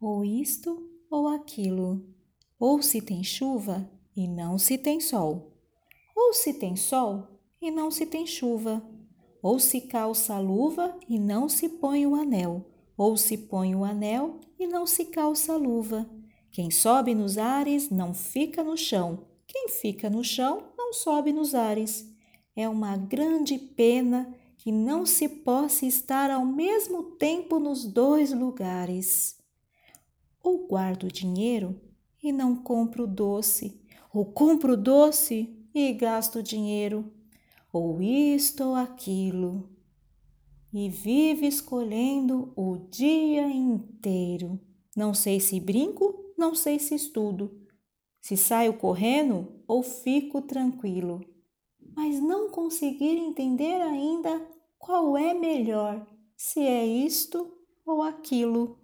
ou isto ou aquilo, ou se tem chuva e não se tem sol, ou se tem sol e não se tem chuva, ou se calça a luva e não se põe o anel, ou se põe o anel e não se calça a luva. Quem sobe nos ares não fica no chão, quem fica no chão não sobe nos ares. É uma grande pena que não se possa estar ao mesmo tempo nos dois lugares. Ou guardo dinheiro e não compro doce, ou compro doce e gasto dinheiro, ou isto ou aquilo, e vive escolhendo o dia inteiro. Não sei se brinco, não sei se estudo, se saio correndo ou fico tranquilo, mas não conseguir entender ainda qual é melhor, se é isto ou aquilo.